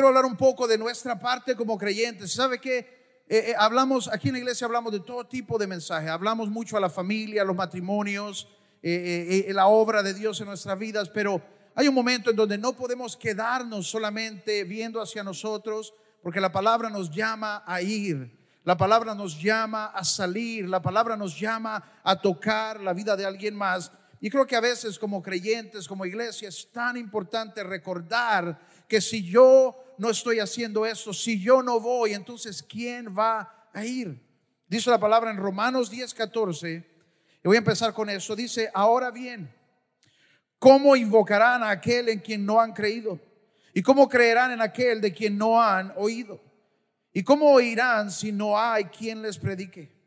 Quiero hablar un poco de nuestra parte como creyentes. ¿Sabe qué? Eh, eh, hablamos, aquí en la iglesia hablamos de todo tipo de mensajes. Hablamos mucho a la familia, a los matrimonios, eh, la obra de Dios en nuestras vidas, pero hay un momento en donde no podemos quedarnos solamente viendo hacia nosotros, porque la palabra nos llama a ir. La palabra nos llama a salir, la palabra nos llama a tocar la vida de alguien más. Y creo que a veces como creyentes, como iglesia, es tan importante recordar que si yo no estoy haciendo eso, si yo no voy, entonces ¿quién va a ir? Dice la palabra en Romanos 10, 14, y voy a empezar con eso. Dice, ahora bien, ¿cómo invocarán a aquel en quien no han creído? ¿Y cómo creerán en aquel de quien no han oído? ¿Y cómo oirán si no hay quien les predique?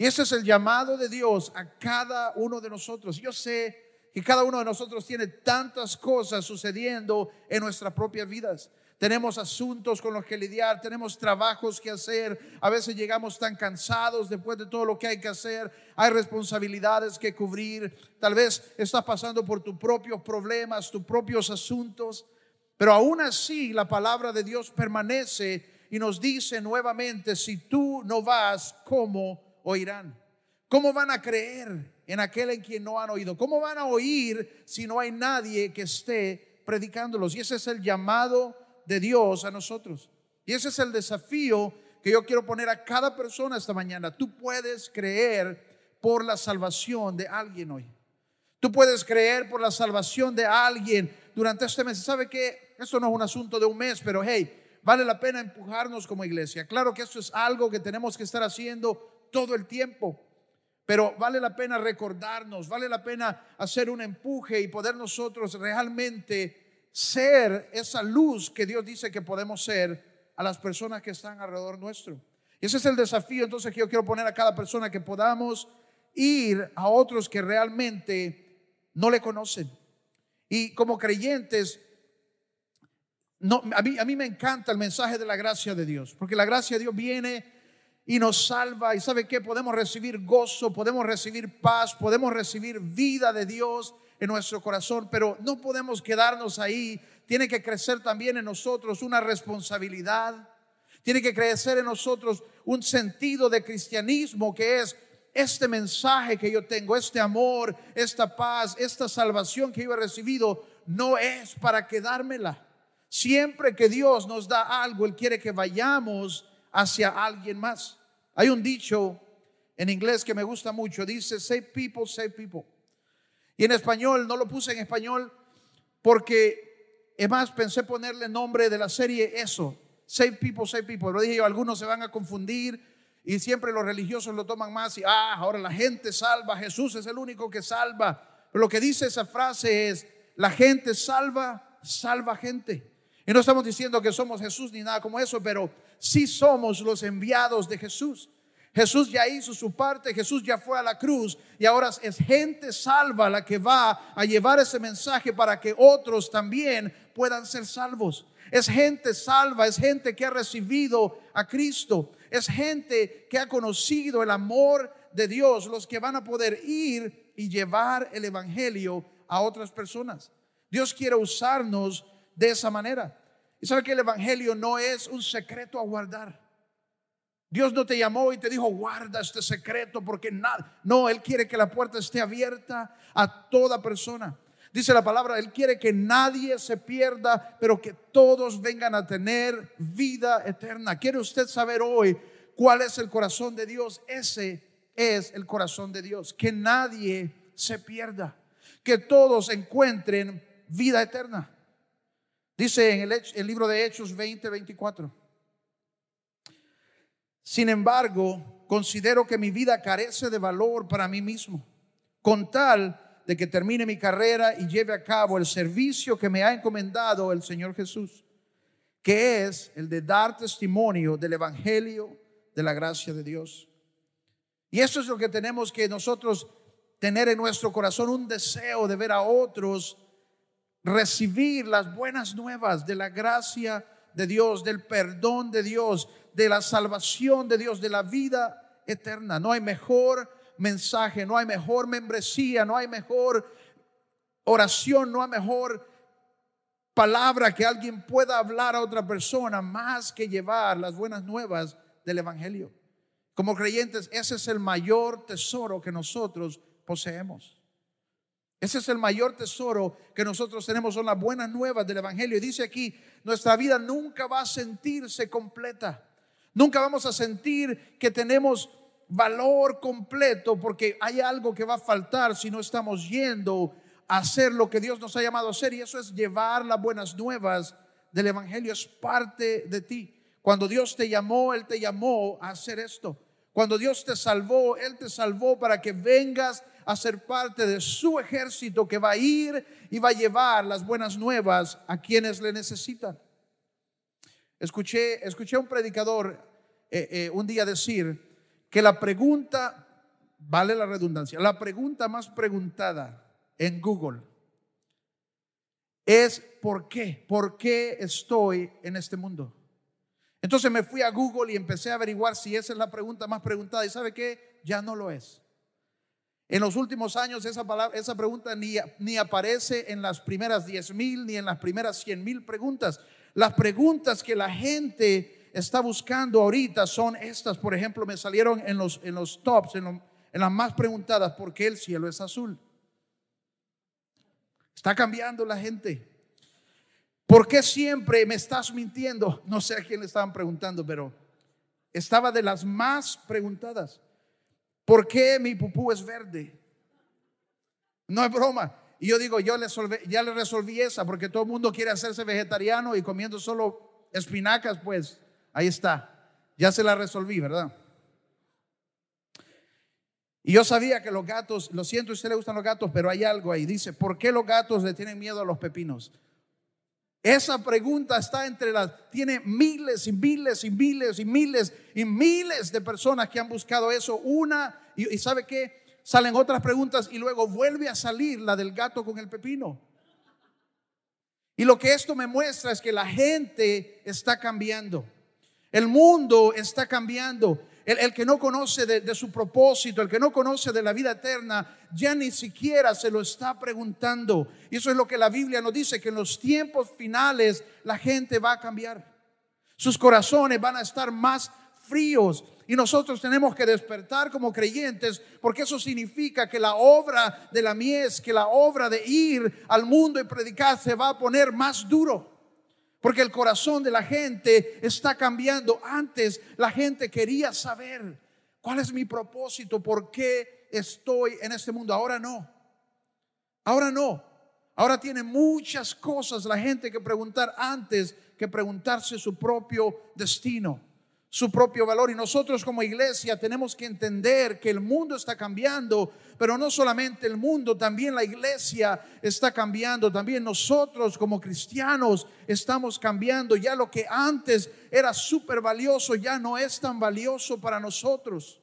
Y ese es el llamado de Dios a cada uno de nosotros. Yo sé que cada uno de nosotros tiene tantas cosas sucediendo en nuestras propias vidas. Tenemos asuntos con los que lidiar, tenemos trabajos que hacer, a veces llegamos tan cansados después de todo lo que hay que hacer, hay responsabilidades que cubrir, tal vez estás pasando por tus propios problemas, tus propios asuntos, pero aún así la palabra de Dios permanece y nos dice nuevamente, si tú no vas, ¿cómo oirán? ¿Cómo van a creer en aquel en quien no han oído? ¿Cómo van a oír si no hay nadie que esté predicándolos? Y ese es el llamado de Dios a nosotros. Y ese es el desafío que yo quiero poner a cada persona esta mañana. Tú puedes creer por la salvación de alguien hoy. Tú puedes creer por la salvación de alguien durante este mes. ¿Sabe que Esto no es un asunto de un mes, pero hey, vale la pena empujarnos como iglesia. Claro que esto es algo que tenemos que estar haciendo todo el tiempo. Pero vale la pena recordarnos, vale la pena hacer un empuje y poder nosotros realmente ser esa luz que Dios dice que podemos ser a las personas que están alrededor nuestro. Y ese es el desafío entonces que yo quiero poner a cada persona, que podamos ir a otros que realmente no le conocen. Y como creyentes, no, a, mí, a mí me encanta el mensaje de la gracia de Dios, porque la gracia de Dios viene y nos salva. Y sabe que podemos recibir gozo, podemos recibir paz, podemos recibir vida de Dios en nuestro corazón, pero no podemos quedarnos ahí. Tiene que crecer también en nosotros una responsabilidad. Tiene que crecer en nosotros un sentido de cristianismo que es este mensaje que yo tengo, este amor, esta paz, esta salvación que yo he recibido, no es para quedármela. Siempre que Dios nos da algo, Él quiere que vayamos hacia alguien más. Hay un dicho en inglés que me gusta mucho, dice, save people, save people. Y en español, no lo puse en español porque, es más, pensé ponerle nombre de la serie eso, save people, save people. Lo dije yo, algunos se van a confundir y siempre los religiosos lo toman más y, ah, ahora la gente salva, Jesús es el único que salva. Lo que dice esa frase es, la gente salva, salva gente. Y no estamos diciendo que somos Jesús ni nada como eso, pero sí somos los enviados de Jesús. Jesús ya hizo su parte, Jesús ya fue a la cruz y ahora es gente salva la que va a llevar ese mensaje para que otros también puedan ser salvos. Es gente salva, es gente que ha recibido a Cristo, es gente que ha conocido el amor de Dios, los que van a poder ir y llevar el Evangelio a otras personas. Dios quiere usarnos de esa manera. Y sabe que el Evangelio no es un secreto a guardar. Dios no te llamó y te dijo, guarda este secreto porque nada. No, Él quiere que la puerta esté abierta a toda persona. Dice la palabra, Él quiere que nadie se pierda, pero que todos vengan a tener vida eterna. ¿Quiere usted saber hoy cuál es el corazón de Dios? Ese es el corazón de Dios. Que nadie se pierda, que todos encuentren vida eterna. Dice en el, libro de Hechos 20, 24. Sin embargo, considero que mi vida carece de valor para mí mismo, con tal de que termine mi carrera y lleve a cabo el servicio que me ha encomendado el Señor Jesús, que es el de dar testimonio del Evangelio de la gracia de Dios. Y eso es lo que tenemos que nosotros tener en nuestro corazón, un deseo de ver a otros recibir las buenas nuevas de la gracia de Dios, del perdón de Dios, de la salvación de Dios, de la vida eterna. No hay mejor mensaje, no hay mejor membresía, no hay mejor oración, no hay mejor palabra que alguien pueda hablar a otra persona más que llevar las buenas nuevas del Evangelio. Como creyentes, ese es el mayor tesoro que nosotros poseemos. Ese es el mayor tesoro que nosotros tenemos, son las buenas nuevas del Evangelio. Y dice aquí, nuestra vida nunca va a sentirse completa. Nunca vamos a sentir que tenemos valor completo porque hay algo que va a faltar si no estamos yendo a hacer lo que Dios nos ha llamado a hacer. Y eso es llevar las buenas nuevas del Evangelio. Es parte de ti. Cuando Dios te llamó, Él te llamó a hacer esto. Cuando Dios te salvó, Él te salvó para que vengas a ser parte de su ejército que va a ir y va a llevar las buenas nuevas a quienes le necesitan. Escuché, escuché a un predicador eh, eh, un día decir que la pregunta, vale la redundancia, la pregunta más preguntada en Google es ¿por qué? ¿Por qué estoy en este mundo? Entonces me fui a Google y empecé a averiguar si esa es la pregunta más preguntada. ¿Y sabe qué? Ya no lo es. En los últimos años esa, palabra, esa pregunta ni, ni aparece en las primeras 10 mil ni en las primeras 100 mil preguntas. Las preguntas que la gente está buscando ahorita son estas. Por ejemplo, me salieron en los, en los tops, en, en las más preguntadas, ¿por qué el cielo es azul? Está cambiando la gente. ¿Por qué siempre me estás mintiendo? No sé a quién le estaban preguntando, pero estaba de las más preguntadas. ¿Por qué mi pupú es verde? No es broma. Y yo digo, yo le ya le resolví esa, porque todo el mundo quiere hacerse vegetariano y comiendo solo espinacas, pues ahí está. Ya se la resolví, ¿verdad? Y yo sabía que los gatos, lo siento, a usted le gustan los gatos, pero hay algo ahí. Dice, ¿por qué los gatos le tienen miedo a los pepinos? Esa pregunta está entre las, tiene miles y miles y miles y miles y miles de personas que han buscado eso. Una, y, sabe que salen otras preguntas y luego vuelve a salir la del gato con el pepino. Y lo que esto me muestra es que la gente está cambiando. El mundo está cambiando. El, que no conoce de, su propósito, el que no conoce de la vida eterna, ya ni siquiera se lo está preguntando. Y eso es lo que la Biblia nos dice, que en los tiempos finales la gente va a cambiar. Sus corazones van a estar más fríos. Y nosotros tenemos que despertar como creyentes, porque eso significa que la obra de la mies, que la obra de ir al mundo y predicar se va a poner más duro. Porque el corazón de la gente está cambiando. Antes la gente quería saber cuál es mi propósito, por qué estoy en este mundo. Ahora no. Ahora no. Ahora tiene muchas cosas la gente que preguntar antes que preguntarse su propio destino su propio valor. Y nosotros como iglesia tenemos que entender que el mundo está cambiando, pero no solamente el mundo, también la iglesia está cambiando, también nosotros como cristianos estamos cambiando. Ya lo que antes era súper valioso ya no es tan valioso para nosotros.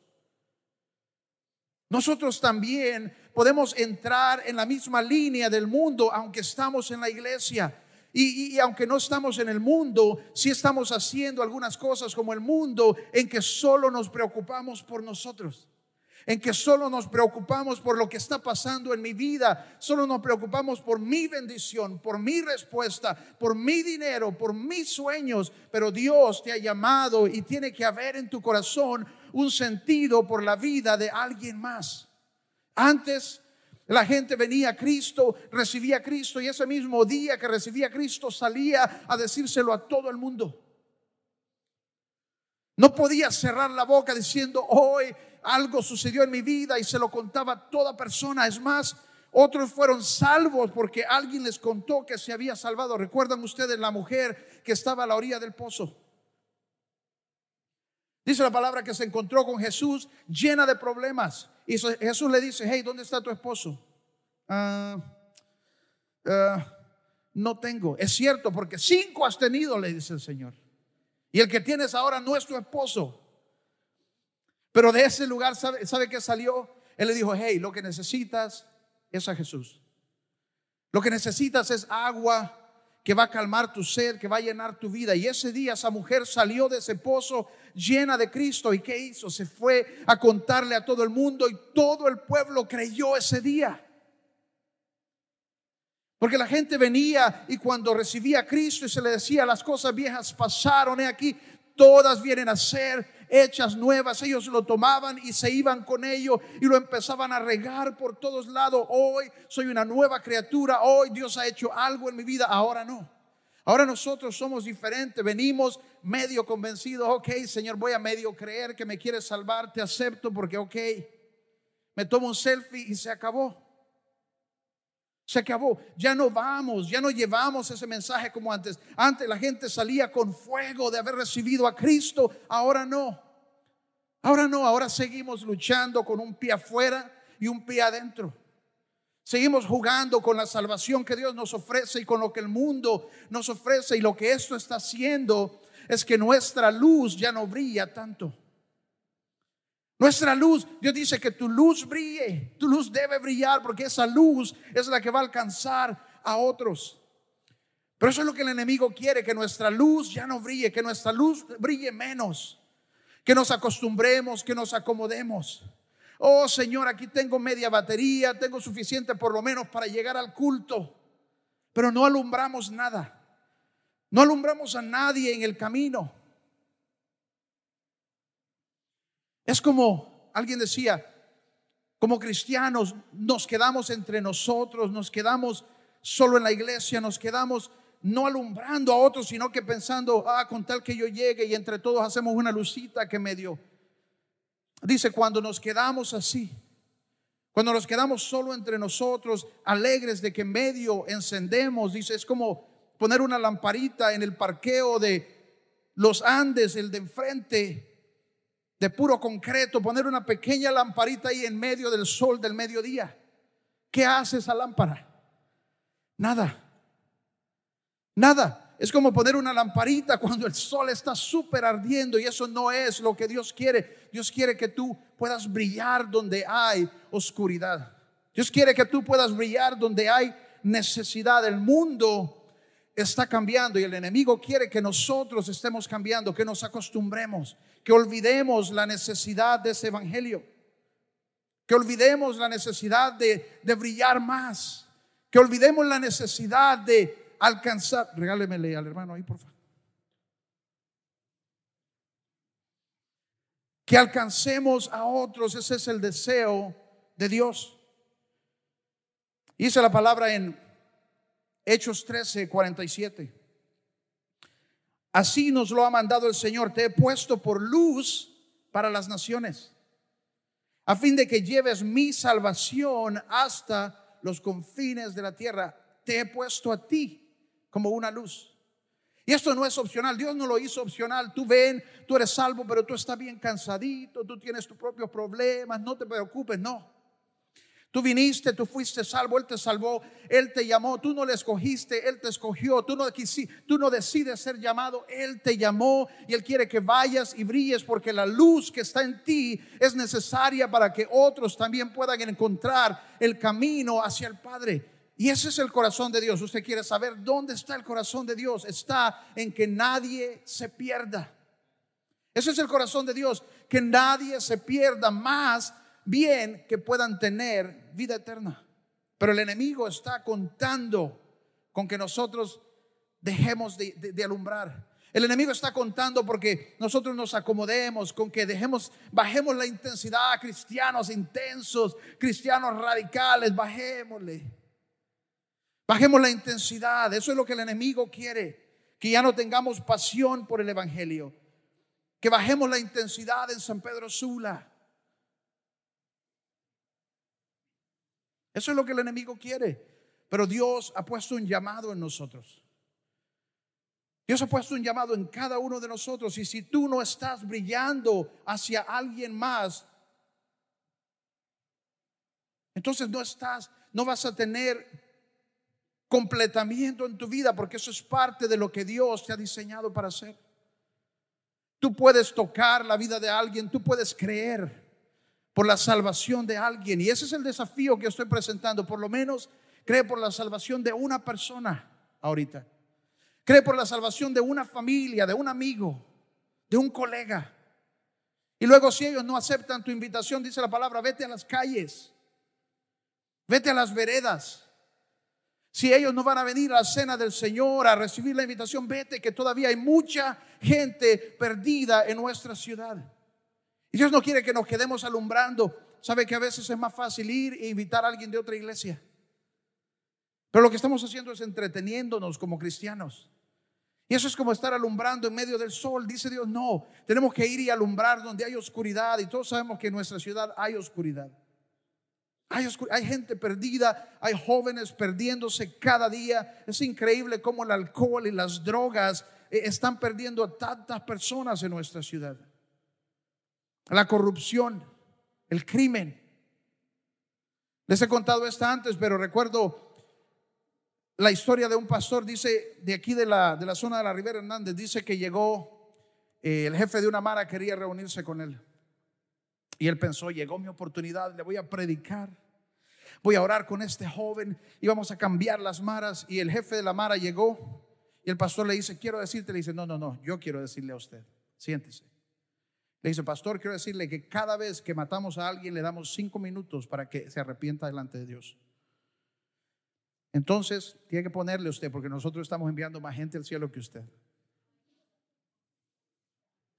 Nosotros también podemos entrar en la misma línea del mundo aunque estamos en la iglesia. Y, aunque no estamos en el mundo, sí estamos haciendo algunas cosas como el mundo en que solo nos preocupamos por nosotros. En que solo nos preocupamos por lo que está pasando en mi vida, solo nos preocupamos por mi bendición, por mi respuesta, por mi dinero, por mis sueños, pero Dios te ha llamado y tiene que haber en tu corazón un sentido por la vida de alguien más. Antes la gente venía a Cristo, recibía a Cristo y ese mismo día que recibía a Cristo salía a decírselo a todo el mundo. No podía cerrar la boca diciendo, hoy algo sucedió en mi vida y se lo contaba a toda persona. Es más, otros fueron salvos porque alguien les contó que se había salvado. ¿Recuerdan ustedes la mujer que estaba a la orilla del pozo? Dice la palabra que se encontró con Jesús llena de problemas. Y Jesús le dice, hey, ¿dónde está tu esposo? Ah, ah, no tengo. Es cierto, porque cinco has tenido, le dice el Señor. Y el que tienes ahora no es tu esposo. Pero de ese lugar, ¿sabe, ¿sabe qué salió? Él le dijo, hey, lo que necesitas es a Jesús. Lo que necesitas es agua que va a calmar tu sed, que va a llenar tu vida. Y ese día esa mujer salió de ese pozo llena de Cristo. ¿Y qué hizo? Se fue a contarle a todo el mundo y todo el pueblo creyó ese día. Porque la gente venía y cuando recibía a Cristo y se le decía las cosas viejas pasaron, he aquí, todas vienen a ser hechas nuevas. Ellos lo tomaban y se iban con ello y lo empezaban a regar por todos lados. Hoy soy una nueva criatura, hoy Dios ha hecho algo en mi vida, ahora no. Ahora nosotros somos diferentes, venimos medio convencidos, ok Señor, voy a medio creer que me quieres salvar, te acepto porque ok, me tomo un selfie y se acabó. Se acabó. Ya no vamos, ya no llevamos ese mensaje como antes. Antes la gente salía con fuego de haber recibido a Cristo, ahora no. Ahora no, ahora seguimos luchando con un pie afuera y un pie adentro. Seguimos jugando con la salvación que Dios nos ofrece y con lo que el mundo nos ofrece. Y lo que esto está haciendo es que nuestra luz ya no brilla tanto. Nuestra luz, Dios dice que tu luz brille, tu luz debe brillar porque esa luz es la que va a alcanzar a otros. Pero eso es lo que el enemigo quiere, que nuestra luz ya no brille, que nuestra luz brille menos, que nos acostumbremos, que nos acomodemos. Oh Señor, aquí tengo media batería, tengo suficiente por lo menos para llegar al culto, pero no alumbramos nada. No alumbramos a nadie en el camino. Es como, alguien decía, como cristianos nos quedamos entre nosotros, nos quedamos solo en la iglesia, nos quedamos no alumbrando a otros, sino que pensando, ah, con tal que yo llegue y entre todos hacemos una lucita que medio. Dice, cuando nos quedamos así, cuando nos quedamos solo entre nosotros, alegres de que medio encendemos, dice, es como poner una lamparita en el parqueo de los Andes, el de enfrente, de puro concreto, poner una pequeña lamparita ahí en medio del sol del mediodía. ¿Qué hace esa lámpara? Nada. Nada. Es como poner una lamparita cuando el sol está súper ardiendo y eso no es lo que Dios quiere. Dios quiere que tú puedas brillar donde hay oscuridad. Dios quiere que tú puedas brillar donde hay necesidad. El mundo está cambiando y el enemigo quiere que nosotros estemos cambiando, que nos acostumbremos, que olvidemos la necesidad de ese evangelio, que olvidemos la necesidad de, brillar más, que olvidemos la necesidad de alcanzar. Regálemele al hermano ahí, por favor. Que alcancemos a otros, ese es el deseo de Dios. Dice la palabra en Hechos 13, 47. Así nos lo ha mandado el Señor. Te he puesto por luz para las naciones, a fin de que lleves mi salvación hasta los confines de la tierra. Te he puesto a ti como una luz. Y esto no es opcional, Dios no lo hizo opcional. Tú ven, tú eres salvo, pero tú estás bien cansadito, tú tienes tus propios problemas, no te preocupes, no. Tú viniste, tú fuiste salvo, Él te salvó, Él te llamó, tú no le escogiste, Él te escogió, tú no, tú no decides ser llamado, Él te llamó y Él quiere que vayas y brilles porque la luz que está en ti es necesaria para que otros también puedan encontrar el camino hacia el Padre. Y ese es el corazón de Dios. Usted quiere saber dónde está el corazón de Dios. Está en que nadie se pierda. Ese es el corazón de Dios, que nadie se pierda más bien que puedan tener vida eterna. Pero el enemigo está contando con que nosotros dejemos de, alumbrar. El enemigo está contando porque nosotros nos acomodemos, con que dejemos, bajemos la intensidad, cristianos intensos, cristianos radicales, bajémosle. Bajemos la intensidad, eso es lo que el enemigo quiere, que ya no tengamos pasión por el Evangelio, que bajemos la intensidad en San Pedro Sula, Eso es lo que el enemigo quiere. Pero Dios ha puesto un llamado en nosotros. Dios ha puesto un llamado en cada uno de nosotros. Y si tú no estás brillando hacia alguien más, entonces no estás, no vas a tener completamiento en tu vida porque eso es parte de lo que Dios te ha diseñado para hacer. Tú puedes tocar la vida de alguien, tú puedes creer por la salvación de alguien. Y ese es el desafío que estoy presentando. Por lo menos cree por la salvación de una persona ahorita. Cree por la salvación de una familia, de un amigo, de un colega. Y luego si ellos no aceptan tu invitación, dice la palabra, vete a las calles, vete a las veredas. Si ellos no van a venir a la cena del Señor a recibir la invitación, vete que todavía hay mucha gente perdida en nuestra ciudad. Dios no quiere que nos quedemos alumbrando. Sabe que a veces es más fácil ir e invitar a alguien de otra iglesia. Pero lo que estamos haciendo es entreteniéndonos como cristianos. Y eso es como estar alumbrando en medio del sol. Dice Dios, no, tenemos que ir y alumbrar donde hay oscuridad. Y todos sabemos que en nuestra ciudad hay oscuridad. Hay, hay, gente perdida, hay jóvenes perdiéndose cada día. Es increíble cómo el alcohol y las drogas eh, están perdiendo a tantas personas en nuestra ciudad. La corrupción, el crimen. Les he contado esta antes, pero recuerdo la historia de un pastor, dice, de aquí de la, de la zona de la Ribera Hernández, dice que llegó eh, el jefe de una mara, quería reunirse con él. Y él pensó, llegó mi oportunidad, le voy a predicar, voy a orar con este joven y vamos a cambiar las maras. Y el jefe de la mara llegó y el pastor le dice, quiero decirte, le dice, no, no, no, yo quiero decirle a usted, siéntese. Le dice, pastor, quiero decirle que cada vez que matamos a alguien le damos cinco minutos para que se arrepienta delante de Dios. Entonces, tiene que ponerle usted, porque nosotros estamos enviando más gente al cielo que usted.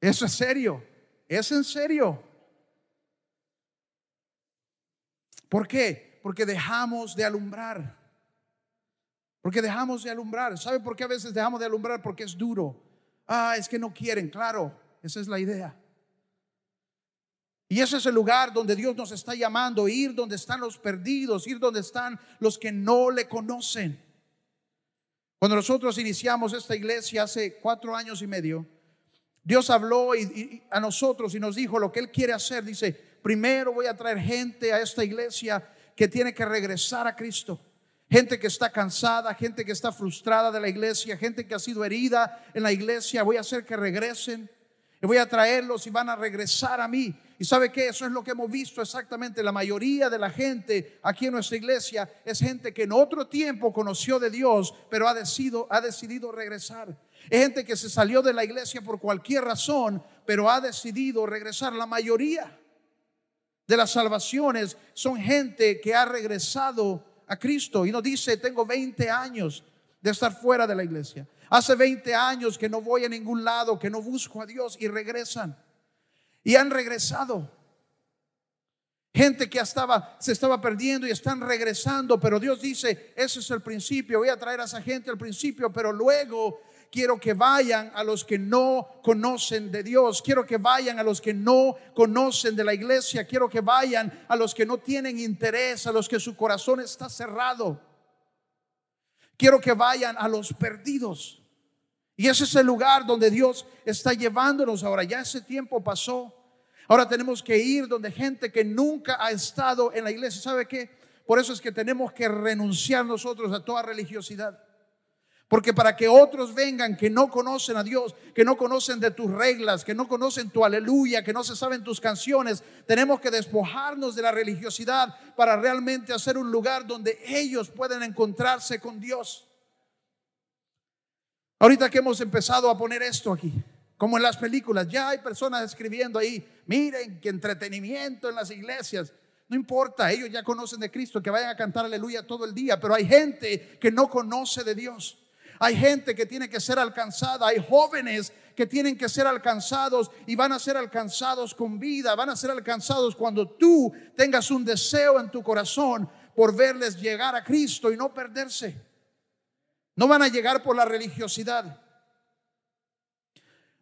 Eso es serio, es en serio. ¿Por qué? Porque dejamos de alumbrar. Porque dejamos de alumbrar. ¿Sabe por qué a veces dejamos de alumbrar? Porque es duro. Ah, es que no quieren, claro, esa es la idea. Y ese es el lugar donde Dios nos está llamando, ir donde están los perdidos, ir donde están los que no le conocen. Cuando nosotros iniciamos esta iglesia hace cuatro años y medio, Dios habló a nosotros y nos dijo lo que Él quiere hacer. Dice, primero voy a traer gente a esta iglesia que tiene que regresar a Cristo. Gente que está cansada, gente que está frustrada de la iglesia, gente que ha sido herida en la iglesia. Voy a hacer que regresen. Y voy a traerlos y van a regresar a mí. Y sabe que eso es lo que hemos visto exactamente. La mayoría de la gente aquí en nuestra iglesia es gente que en otro tiempo conoció de Dios, pero ha decidido, ha decidido regresar. Es gente que se salió de la iglesia por cualquier razón, pero ha decidido regresar. La mayoría de las salvaciones son gente que ha regresado a Cristo y nos dice, tengo 20 años de estar fuera de la iglesia. Hace 20 años que no voy a ningún lado, que no busco a Dios y regresan. Y han regresado. Gente que estaba, se estaba perdiendo y están regresando, pero Dios dice, ese es el principio, voy a traer a esa gente al principio, pero luego quiero que vayan a los que no conocen de Dios, quiero que vayan a los que no conocen de la iglesia, quiero que vayan a los que no tienen interés, a los que su corazón está cerrado. Quiero que vayan a los perdidos. Y ese es el lugar donde Dios está llevándonos ahora. Ya ese tiempo pasó. Ahora tenemos que ir donde gente que nunca ha estado en la iglesia. ¿Sabe qué? Por eso es que tenemos que renunciar nosotros a toda religiosidad. Porque para que otros vengan que no conocen a Dios, que no conocen de tus reglas, que no conocen tu aleluya, que no se saben tus canciones, tenemos que despojarnos de la religiosidad para realmente hacer un lugar donde ellos pueden encontrarse con Dios. Ahorita que hemos empezado a poner esto aquí, como en las películas, ya hay personas escribiendo ahí, miren qué entretenimiento en las iglesias. No importa, ellos ya conocen de Cristo, que vayan a cantar aleluya todo el día, pero hay gente que no conoce de Dios. Hay gente que tiene que ser alcanzada, hay jóvenes que tienen que ser alcanzados y van a ser alcanzados con vida, van a ser alcanzados cuando tú tengas un deseo en tu corazón por verles llegar a Cristo y no perderse. No van a llegar por la religiosidad.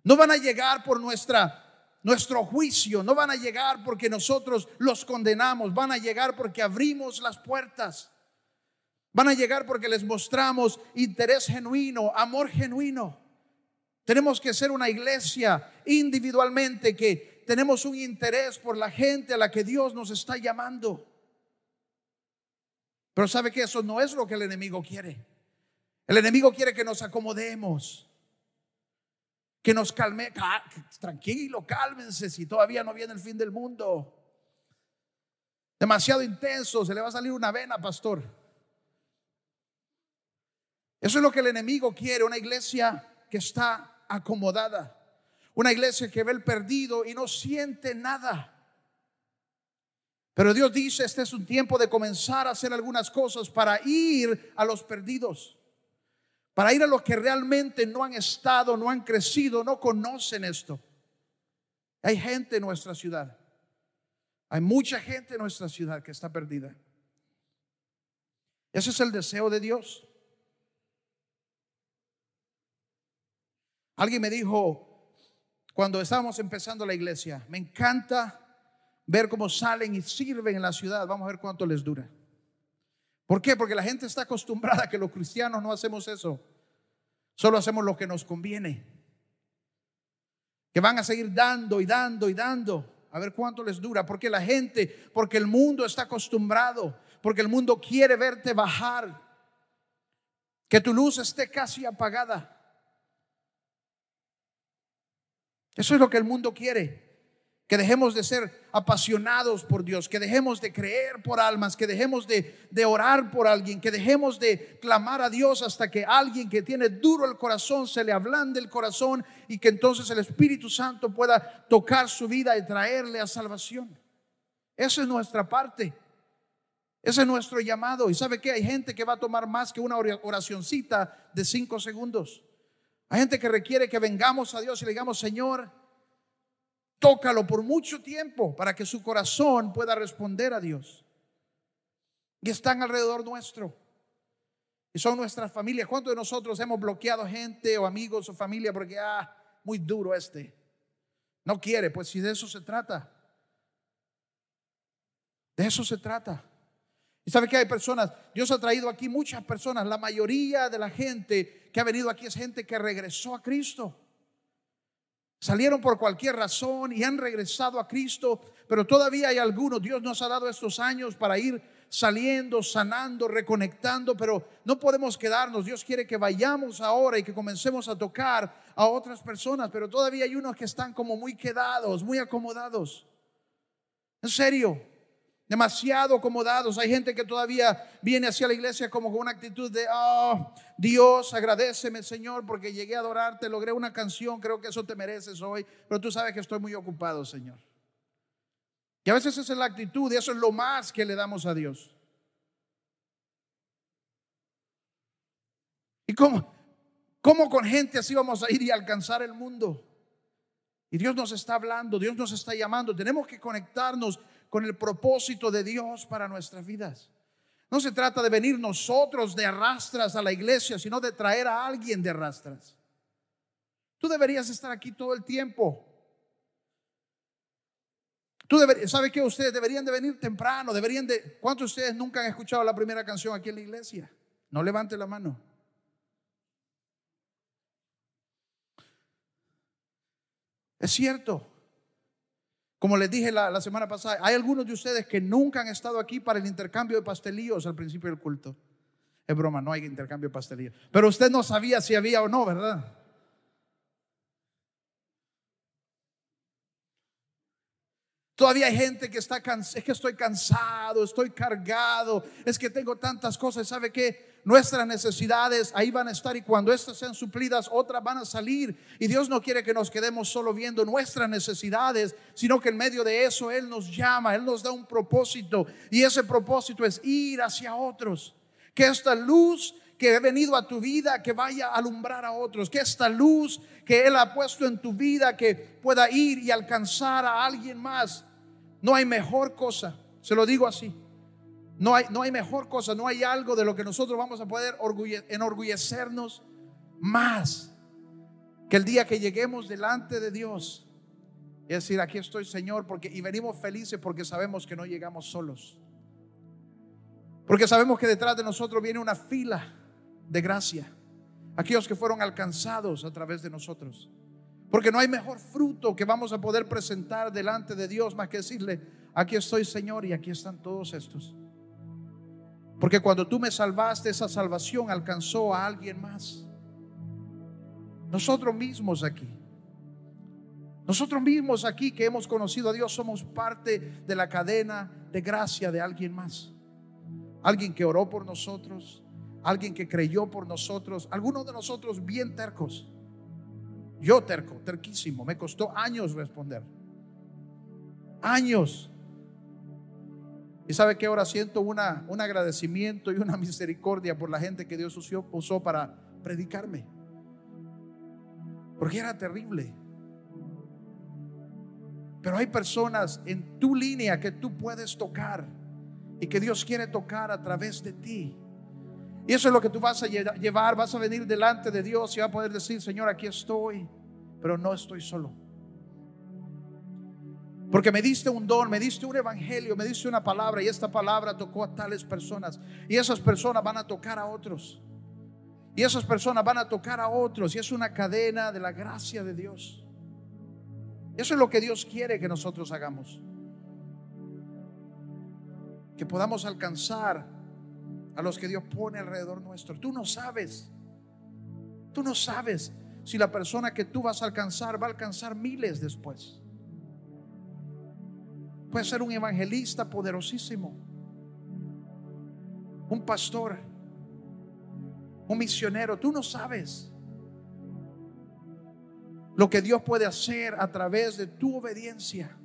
No van a llegar por nuestra nuestro juicio, no van a llegar porque nosotros los condenamos, van a llegar porque abrimos las puertas. Van a llegar porque les mostramos interés genuino, amor genuino. Tenemos que ser una iglesia individualmente que tenemos un interés por la gente a la que Dios nos está llamando. Pero sabe que eso no es lo que el enemigo quiere. El enemigo quiere que nos acomodemos, que nos calme. Tranquilo, cálmense si todavía no viene el fin del mundo. Demasiado intenso, se le va a salir una vena, pastor. Eso es lo que el enemigo quiere, una iglesia que está acomodada, una iglesia que ve el perdido y no siente nada. Pero Dios dice, este es un tiempo de comenzar a hacer algunas cosas para ir a los perdidos, para ir a los que realmente no han estado, no han crecido, no conocen esto. Hay gente en nuestra ciudad, hay mucha gente en nuestra ciudad que está perdida. Ese es el deseo de Dios. Alguien me dijo cuando estábamos empezando la iglesia, me encanta ver cómo salen y sirven en la ciudad. Vamos a ver cuánto les dura. ¿Por qué? Porque la gente está acostumbrada a que los cristianos no hacemos eso. Solo hacemos lo que nos conviene. Que van a seguir dando y dando y dando. A ver cuánto les dura. Porque la gente, porque el mundo está acostumbrado. Porque el mundo quiere verte bajar. Que tu luz esté casi apagada. Eso es lo que el mundo quiere. Que dejemos de ser apasionados por Dios, que dejemos de creer por almas, que dejemos de, de, orar por alguien, que dejemos de clamar a Dios hasta que alguien que tiene duro el corazón se le ablande el corazón y que entonces el Espíritu Santo pueda tocar su vida y traerle a salvación. Esa es nuestra parte. Ese es nuestro llamado. Y sabe que hay gente que va a tomar más que una oracioncita de cinco segundos. Hay gente que requiere que vengamos a Dios y le digamos, Señor, tócalo por mucho tiempo para que su corazón pueda responder a Dios. Y están alrededor nuestro. Y son nuestras familias. ¿Cuántos de nosotros hemos bloqueado gente o amigos o familia porque, ah, muy duro este? No quiere, pues si de eso se trata. De eso se trata. Y sabe que hay personas, Dios ha traído aquí muchas personas, la mayoría de la gente que ha venido aquí es gente que regresó a Cristo. Salieron por cualquier razón y han regresado a Cristo, pero todavía hay algunos, Dios nos ha dado estos años para ir saliendo, sanando, reconectando, pero no podemos quedarnos. Dios quiere que vayamos ahora y que comencemos a tocar a otras personas, pero todavía hay unos que están como muy quedados, muy acomodados. En serio, demasiado acomodados. Hay gente que todavía viene hacia la iglesia como con una actitud de, oh, Dios, agradeceme Señor porque llegué a adorarte, logré una canción, creo que eso te mereces hoy, pero tú sabes que estoy muy ocupado, Señor. Y a veces esa es la actitud y eso es lo más que le damos a Dios. ¿Y cómo, cómo con gente así vamos a ir y alcanzar el mundo? Y Dios nos está hablando, Dios nos está llamando, tenemos que conectarnos con el propósito de Dios para nuestras vidas. No se trata de venir nosotros de arrastras a la iglesia, sino de traer a alguien de arrastras. Tú deberías estar aquí todo el tiempo. Tú deberías, ¿sabe qué? Ustedes deberían de venir temprano, deberían de... ¿Cuántos de ustedes nunca han escuchado la primera canción aquí en la iglesia? No levante la mano. Es cierto. Como les dije la, semana pasada, hay algunos de ustedes que nunca han estado aquí para el intercambio de pastelillos al principio del culto. Es broma, no hay intercambio de pastelillos. Pero usted no sabía si había o no, ¿verdad? Todavía hay gente que está cansada, es que estoy cansado, estoy cargado, es que tengo tantas cosas. ¿Sabe qué? Nuestras necesidades ahí van a estar y cuando estas sean suplidas, otras van a salir. Y Dios no quiere que nos quedemos solo viendo nuestras necesidades, sino que en medio de eso Él nos llama, Él nos da un propósito. Y ese propósito es ir hacia otros. Que esta luz que ha venido a tu vida, que vaya a alumbrar a otros. Que esta luz que Él ha puesto en tu vida, que pueda ir y alcanzar a alguien más. No hay mejor cosa, se lo digo así. No hay, no hay mejor cosa, no hay algo de lo que nosotros vamos a poder enorgullecernos más que el día que lleguemos delante de Dios. Es decir, aquí estoy Señor, porque y venimos felices porque sabemos que no llegamos solos. Porque sabemos que detrás de nosotros viene una fila de gracia. Aquellos que fueron alcanzados a través de nosotros. Porque no hay mejor fruto que vamos a poder presentar delante de Dios más que decirle, aquí estoy Señor y aquí están todos estos. Porque cuando tú me salvaste, esa salvación alcanzó a alguien más. Nosotros mismos aquí. Nosotros mismos aquí que hemos conocido a Dios somos parte de la cadena de gracia de alguien más. Alguien que oró por nosotros, alguien que creyó por nosotros, algunos de nosotros bien tercos yo terco, terquísimo, me costó años responder. Años. Y sabe que ahora siento una, un agradecimiento y una misericordia por la gente que Dios usó, usó para predicarme. Porque era terrible. Pero hay personas en tu línea que tú puedes tocar y que Dios quiere tocar a través de ti. Y eso es lo que tú vas a llevar, vas a venir delante de Dios y vas a poder decir, Señor, aquí estoy, pero no estoy solo. Porque me diste un don, me diste un evangelio, me diste una palabra y esta palabra tocó a tales personas. Y esas personas van a tocar a otros. Y esas personas van a tocar a otros. Y es una cadena de la gracia de Dios. Eso es lo que Dios quiere que nosotros hagamos. Que podamos alcanzar a los que Dios pone alrededor nuestro. Tú no sabes. Tú no sabes si la persona que tú vas a alcanzar va a alcanzar miles después. Puede ser un evangelista poderosísimo, un pastor, un misionero. Tú no sabes lo que Dios puede hacer a través de tu obediencia.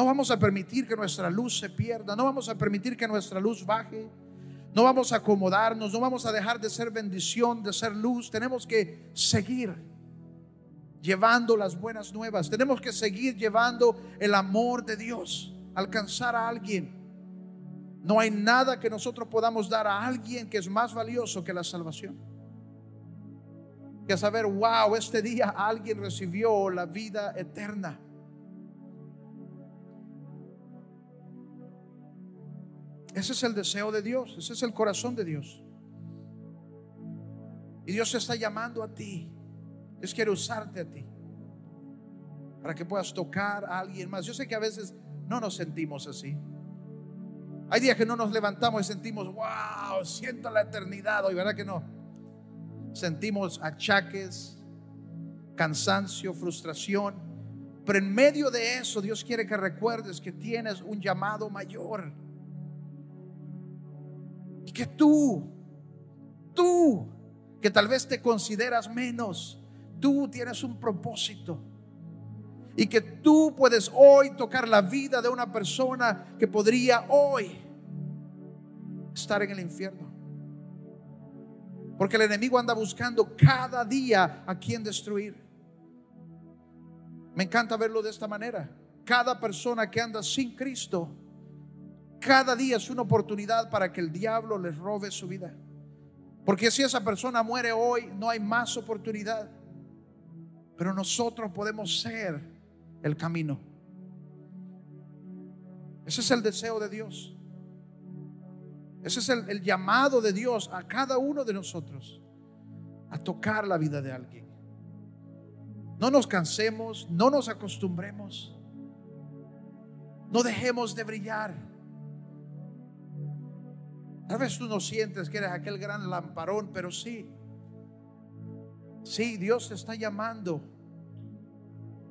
No vamos a permitir que nuestra luz se pierda, no vamos a permitir que nuestra luz baje, no vamos a acomodarnos, no vamos a dejar de ser bendición, de ser luz. Tenemos que seguir llevando las buenas nuevas. Tenemos que seguir llevando el amor de Dios, alcanzar a alguien. No hay nada que nosotros podamos dar a alguien que es más valioso que la salvación. Que saber, wow, este día alguien recibió la vida eterna. Ese es el deseo de Dios, ese es el corazón de Dios. Y Dios está llamando a ti. Dios quiere usarte a ti para que puedas tocar a alguien más. Yo sé que a veces no nos sentimos así. Hay días que no nos levantamos y sentimos, wow, siento la eternidad hoy, ¿verdad que no? Sentimos achaques, cansancio, frustración. Pero en medio de eso, Dios quiere que recuerdes que tienes un llamado mayor. Y que tú, tú, que tal vez te consideras menos, tú tienes un propósito. Y que tú puedes hoy tocar la vida de una persona que podría hoy estar en el infierno. Porque el enemigo anda buscando cada día a quien destruir. Me encanta verlo de esta manera. Cada persona que anda sin Cristo, cada día es una oportunidad para que el diablo les robe su vida. Porque si esa persona muere hoy, no hay más oportunidad. Pero nosotros podemos ser el camino. Ese es el deseo de Dios. Ese es el, llamado de Dios a cada uno de nosotros a tocar la vida de alguien. No nos cansemos, no nos acostumbremos, no dejemos de brillar. Tal vez tú no sientes que eres aquel gran lamparón, pero sí, Sí, Dios te está llamando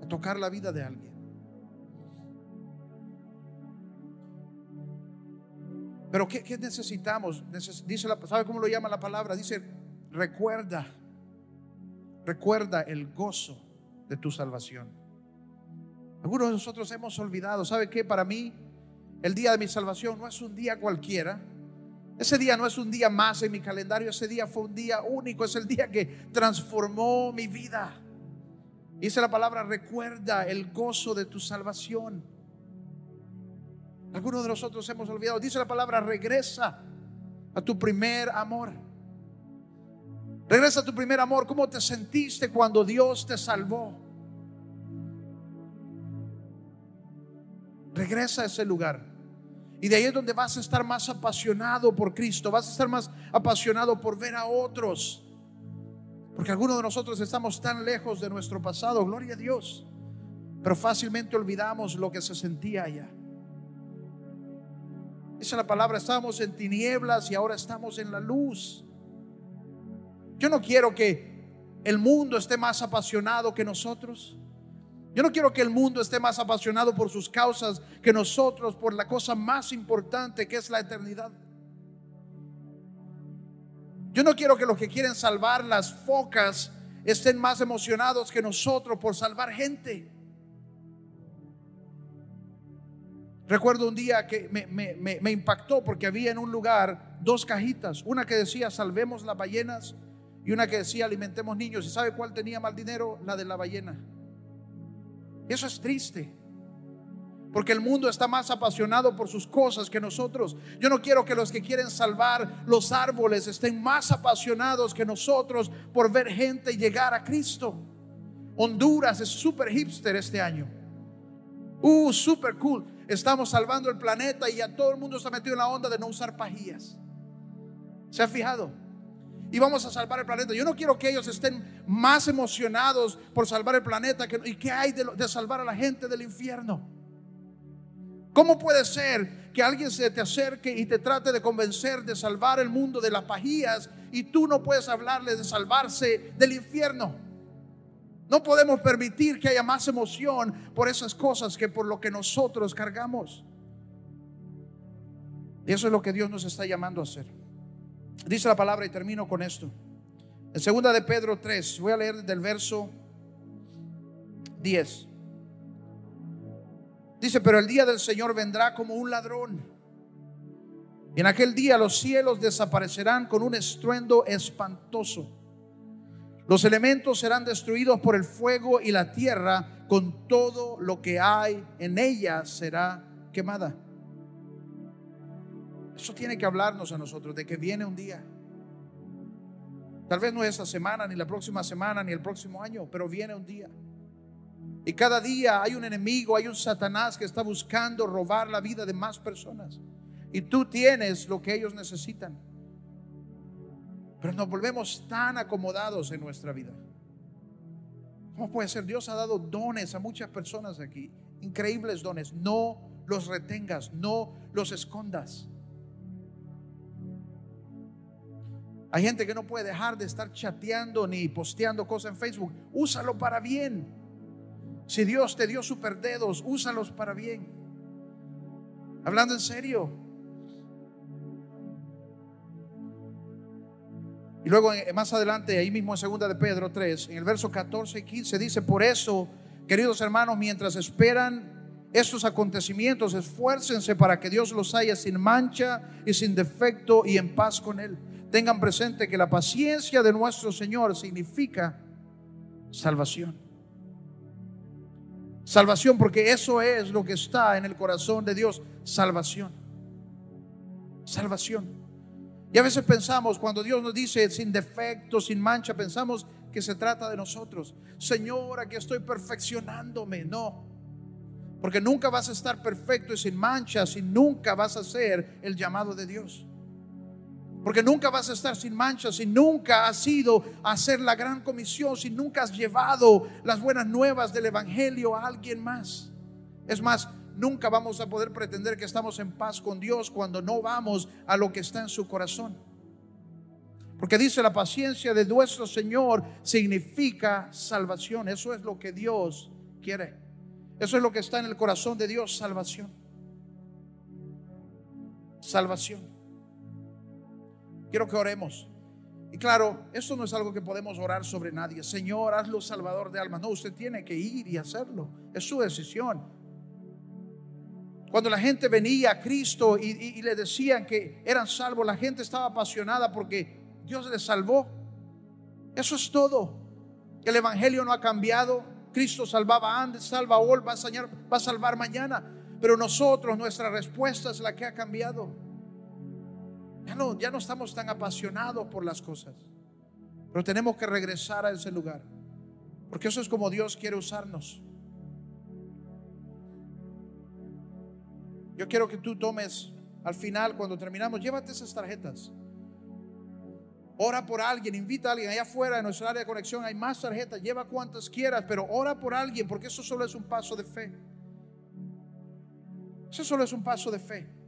a tocar la vida de alguien. Pero ¿qué, necesitamos? dice la, ¿Sabe cómo lo llama la palabra? Dice, recuerda, recuerda el gozo de tu salvación. Algunos de nosotros hemos olvidado, ¿sabe qué? Para mí, el día de mi salvación no es un día cualquiera. Ese día no es un día más en mi calendario, ese día fue un día único, es el día que transformó mi vida. Dice la palabra, recuerda el gozo de tu salvación. Algunos de nosotros hemos olvidado. Dice la palabra, regresa a tu primer amor. Regresa a tu primer amor. ¿Cómo te sentiste cuando Dios te salvó? Regresa a ese lugar. Y de ahí es donde vas a estar más apasionado por Cristo, vas a estar más apasionado por ver a otros. Porque algunos de nosotros estamos tan lejos de nuestro pasado, gloria a Dios, pero fácilmente olvidamos lo que se sentía allá. Esa es la palabra, estábamos en tinieblas y ahora estamos en la luz. Yo no quiero que el mundo esté más apasionado que nosotros. Yo no quiero que el mundo esté más apasionado por sus causas que nosotros por la cosa más importante que es la eternidad. Yo no quiero que los que quieren salvar las focas estén más emocionados que nosotros por salvar gente. Recuerdo un día que me, impactó porque había en un lugar dos cajitas, una que decía salvemos las ballenas y una que decía alimentemos niños. ¿Y sabe cuál tenía mal dinero? La de la ballena. Eso es triste. Porque el mundo está más apasionado por sus cosas que nosotros. Yo no quiero que los que quieren salvar los árboles estén más apasionados que nosotros por ver gente llegar a Cristo. Honduras es súper hipster este año. Uh, súper cool. Estamos salvando el planeta y ya todo el mundo está metido en la onda de no usar pajillas. ¿Se ha fijado? Y vamos a salvar el planeta. Yo no quiero que ellos estén más emocionados por salvar el planeta que, y que hay de, de salvar a la gente del infierno. ¿Cómo puede ser que alguien se te acerque y te trate de convencer de salvar el mundo de las pajías y tú no puedes hablarle de salvarse del infierno? No podemos permitir que haya más emoción por esas cosas que por lo que nosotros cargamos. Y eso es lo que Dios nos está llamando a hacer. Dice la palabra y termino con esto. En segunda de Pedro 3, voy a leer del verso 10. Dice, pero el día del Señor vendrá como un ladrón. Y en aquel día los cielos desaparecerán con un estruendo espantoso. Los elementos serán destruidos por el fuego y la tierra con todo lo que hay en ella será quemada. Eso tiene que hablarnos a nosotros de que viene un día. Tal vez no esa semana, ni la próxima semana, ni el próximo año, pero viene un día. Y cada día hay un enemigo, hay un Satanás que está buscando robar la vida de más personas. Y tú tienes lo que ellos necesitan. Pero nos volvemos tan acomodados en nuestra vida. ¿Cómo puede ser? Dios ha dado dones a muchas personas aquí. Increíbles dones. No los retengas, no los escondas. Hay gente que no puede dejar de estar chateando ni posteando cosas en Facebook. Úsalo para bien. Si Dios te dio super dedos, úsalos para bien. Hablando en serio. Y luego más adelante, ahí mismo en segunda de Pedro 3, en el verso 14 y 15 dice, por eso, queridos hermanos, mientras esperan estos acontecimientos, esfuércense para que Dios los haya sin mancha y sin defecto y en paz con Él. Tengan presente que la paciencia de nuestro Señor significa salvación. Salvación, porque eso es lo que está en el corazón de Dios. Salvación. Salvación. Y a veces pensamos, cuando Dios nos dice sin defecto, sin mancha, pensamos que se trata de nosotros. Señor, aquí estoy perfeccionándome. No. Porque nunca vas a estar perfecto y sin mancha si nunca vas a ser el llamado de Dios. Porque nunca vas a estar sin manchas, si nunca has ido a hacer la gran comisión, si nunca has llevado las buenas nuevas del Evangelio a alguien más. Es más, nunca vamos a poder pretender que estamos en paz con Dios cuando no vamos a lo que está en su corazón. Porque dice la paciencia de nuestro Señor significa salvación. Eso es lo que Dios quiere. Eso es lo que está en el corazón de Dios, salvación. Salvación. Quiero que oremos. Y claro, esto no es algo que podemos orar sobre nadie. Señor, hazlo salvador de almas. No, usted tiene que ir y hacerlo. Es su decisión. Cuando la gente venía a Cristo y, le decían que eran salvos, la gente estaba apasionada porque Dios les salvó. Eso es todo. El Evangelio no ha cambiado. Cristo salvaba antes, salva hoy, va a, va a salvar mañana. Pero nosotros, nuestra respuesta es la que ha cambiado. Ya no, ya no estamos tan apasionados por las cosas. Pero tenemos que regresar a ese lugar. Porque eso es como Dios quiere usarnos. Yo quiero que tú tomes al final, cuando terminamos, llévate esas tarjetas. Ora por alguien, invita a alguien. Allá afuera en nuestra área de conexión hay más tarjetas. Lleva cuantas quieras, pero ora por alguien, porque eso solo es un paso de fe. Eso solo es un paso de fe.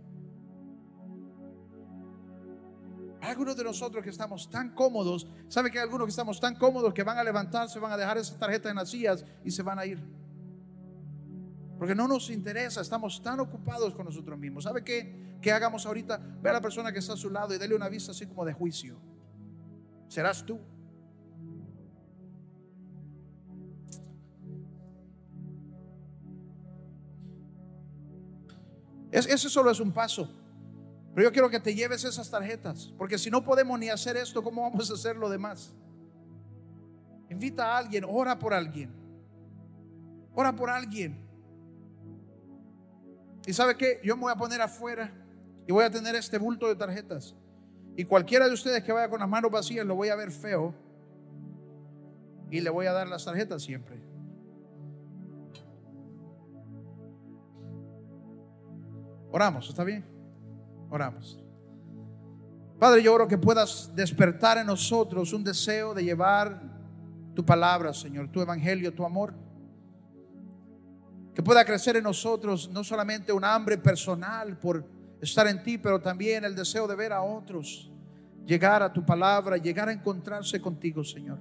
Algunos de nosotros que estamos tan cómodos, ¿sabe que hay algunos que estamos tan cómodos que van a levantarse, van a dejar esa tarjeta en las sillas y se van a ir? Porque no nos interesa, estamos tan ocupados con nosotros mismos. ¿Sabe qué? Que hagamos ahorita? Ve a la persona que está a su lado y dale una vista así como de juicio. Serás tú. ese solo es un paso. Pero yo quiero que te lleves esas tarjetas, porque si no podemos ni hacer esto, ¿cómo vamos a hacer lo demás? Invita a alguien, ora por alguien. Ora por alguien. Y sabe qué, yo me voy a poner afuera y voy a tener este bulto de tarjetas. Y cualquiera de ustedes que vaya con las manos vacías lo voy a ver feo y le voy a dar las tarjetas siempre. Oramos, ¿está bien? Oramos. Padre, yo oro que puedas despertar en nosotros un deseo de llevar tu palabra, Señor, tu evangelio, tu amor. Que pueda crecer en nosotros no solamente un hambre personal por estar en ti, pero también el deseo de ver a otros llegar a tu palabra, llegar a encontrarse contigo, Señor.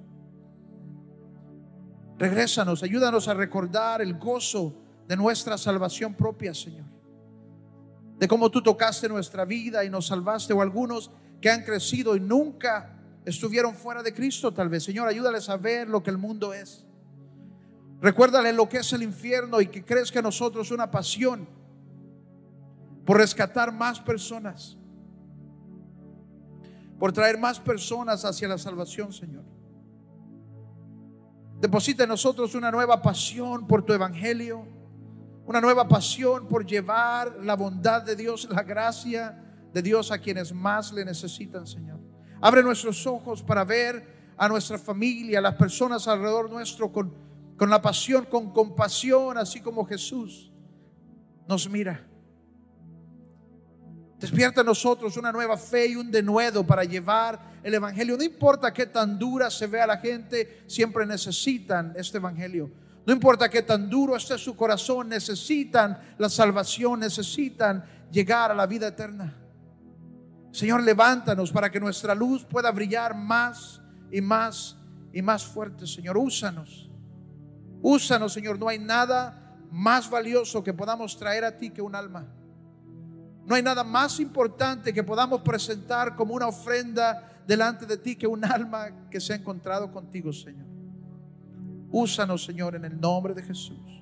Regrésanos, ayúdanos a recordar el gozo de nuestra salvación propia, Señor. De cómo tú tocaste nuestra vida y nos salvaste, o algunos que han crecido y nunca estuvieron fuera de Cristo, tal vez. Señor, ayúdales a ver lo que el mundo es. Recuérdale lo que es el infierno y que crees que nosotros una pasión por rescatar más personas, por traer más personas hacia la salvación, Señor. Deposita en nosotros una nueva pasión por tu evangelio, una nueva pasión por llevar la bondad de Dios, la gracia de Dios a quienes más le necesitan, Señor. Abre nuestros ojos para ver a nuestra familia, a las personas alrededor nuestro con, con la pasión, con compasión, así como Jesús nos mira. Despierta en nosotros una nueva fe y un denuedo para llevar el Evangelio. No importa qué tan dura se vea la gente, siempre necesitan este Evangelio. No importa qué tan duro esté su corazón, necesitan la salvación, necesitan llegar a la vida eterna. Señor, levántanos para que nuestra luz pueda brillar más y más y más fuerte, Señor. Úsanos. Úsanos, Señor. No hay nada más valioso que podamos traer a ti que un alma. No hay nada más importante que podamos presentar como una ofrenda delante de ti que un alma que se ha encontrado contigo, Señor. Úsanos, Señor, en el nombre de Jesús.